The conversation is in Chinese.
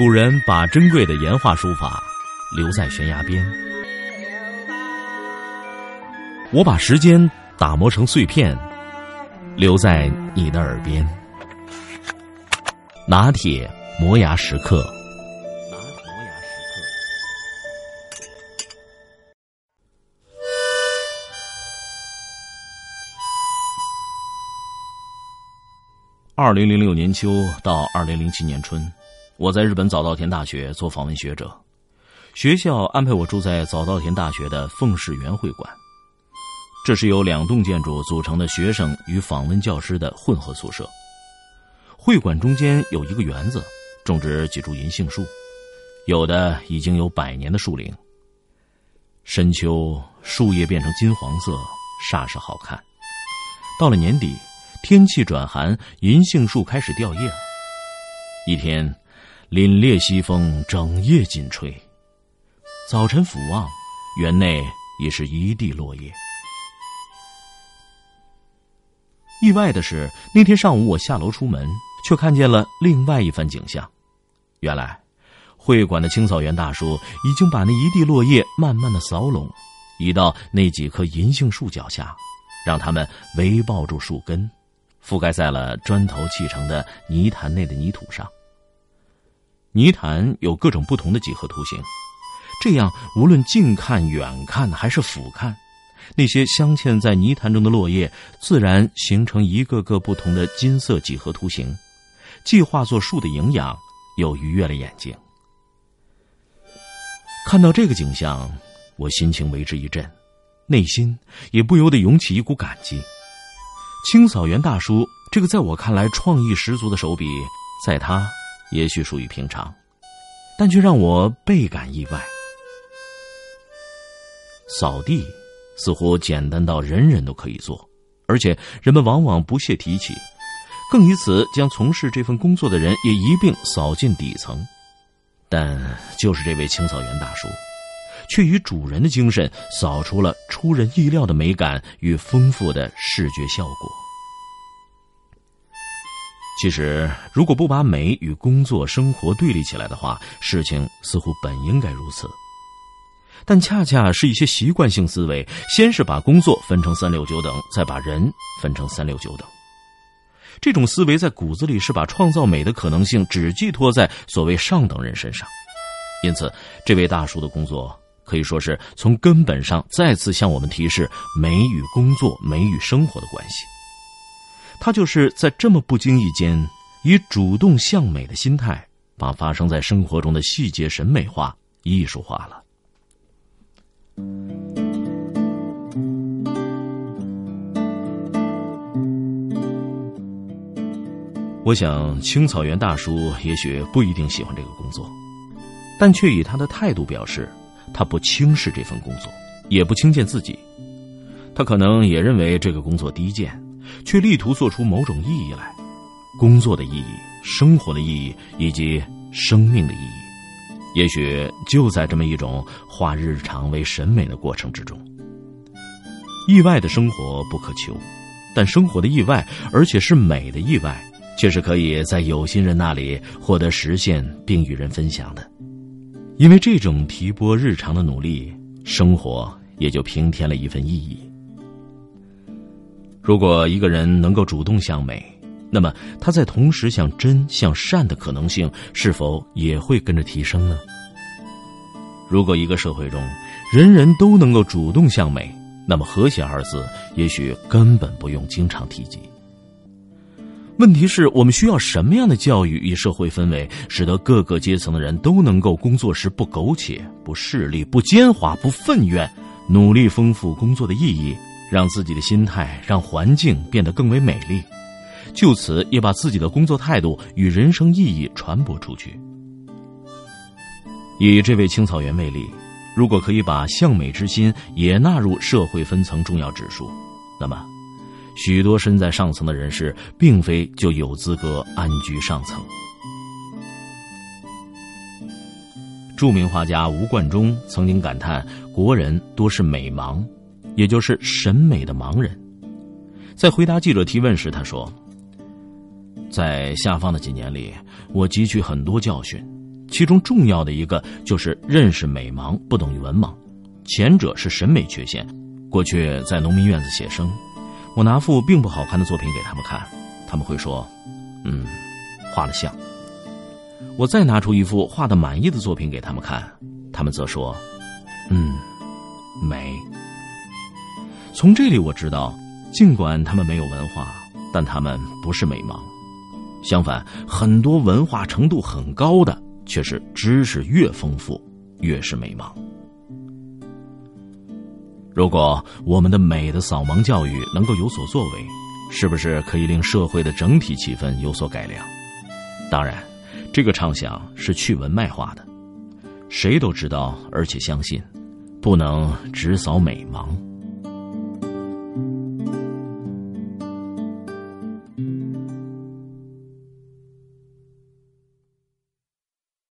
古人把珍贵的岩画书法留在悬崖边，我把时间打磨成碎片，留在你的耳边。拿铁磨牙时刻。二零零六年秋到二零零七年春。我在日本早稻田大学做访问学者，学校安排我住在早稻田大学的凤士园会馆。这是由两栋建筑组成的学生与访问教师的混合宿舍。会馆中间有一个园子，种植几株银杏树，有的已经有百年的树龄。深秋，树叶变成金黄色，煞是好看。到了年底，天气转寒，银杏树开始掉叶。一天。凛冽西风整夜紧吹，早晨俯望，园内已是一地落叶。意外的是，那天上午我下楼出门，却看见了另外一番景象。原来，会馆的清扫员大叔已经把那一地落叶慢慢的扫拢，移到那几棵银杏树脚下，让它们围抱住树根，覆盖在了砖头砌成的泥潭内的泥土上。泥潭有各种不同的几何图形，这样无论近看、远看还是俯瞰，那些镶嵌在泥潭中的落叶，自然形成一个个不同的金色几何图形，既化作树的营养，又愉悦了眼睛。看到这个景象，我心情为之一振，内心也不由得涌起一股感激。清扫员大叔这个在我看来创意十足的手笔，在他。也许属于平常，但却让我倍感意外。扫地似乎简单到人人都可以做，而且人们往往不屑提起，更以此将从事这份工作的人也一并扫进底层。但就是这位清扫员大叔，却以主人的精神扫出了出人意料的美感与丰富的视觉效果。其实，如果不把美与工作、生活对立起来的话，事情似乎本应该如此。但恰恰是一些习惯性思维，先是把工作分成三六九等，再把人分成三六九等。这种思维在骨子里是把创造美的可能性只寄托在所谓上等人身上。因此，这位大叔的工作可以说是从根本上再次向我们提示美与工作、美与生活的关系。他就是在这么不经意间，以主动向美的心态，把发生在生活中的细节审美化、艺术化了。我想，青草原大叔也许不一定喜欢这个工作，但却以他的态度表示，他不轻视这份工作，也不轻贱自己。他可能也认为这个工作低贱。却力图做出某种意义来，工作的意义、生活的意义以及生命的意义，也许就在这么一种化日常为审美的过程之中。意外的生活不可求，但生活的意外，而且是美的意外，却是可以在有心人那里获得实现并与人分享的。因为这种提拨日常的努力，生活也就平添了一份意义。如果一个人能够主动向美，那么他在同时向真、向善的可能性是否也会跟着提升呢？如果一个社会中人人都能够主动向美，那么和谐二字也许根本不用经常提及。问题是我们需要什么样的教育与社会氛围，使得各个阶层的人都能够工作时不苟且、不势利、不奸猾、不愤怨，努力丰富工作的意义？让自己的心态，让环境变得更为美丽，就此也把自己的工作态度与人生意义传播出去。以这位青草原为例，如果可以把向美之心也纳入社会分层重要指数，那么许多身在上层的人士，并非就有资格安居上层。著名画家吴冠中曾经感叹：“国人多是美盲。”也就是审美的盲人，在回答记者提问时，他说：“在下放的几年里，我汲取很多教训，其中重要的一个就是认识美盲不等于文盲，前者是审美缺陷。过去在农民院子写生，我拿幅并不好看的作品给他们看，他们会说：“嗯，画的像。”我再拿出一幅画的满意的作品给他们看，他们则说：“嗯，美。”从这里我知道，尽管他们没有文化，但他们不是美盲。相反，很多文化程度很高的，却是知识越丰富，越是美盲。如果我们的美的扫盲教育能够有所作为，是不是可以令社会的整体气氛有所改良？当然，这个畅想是去文脉化的，谁都知道，而且相信，不能只扫美盲。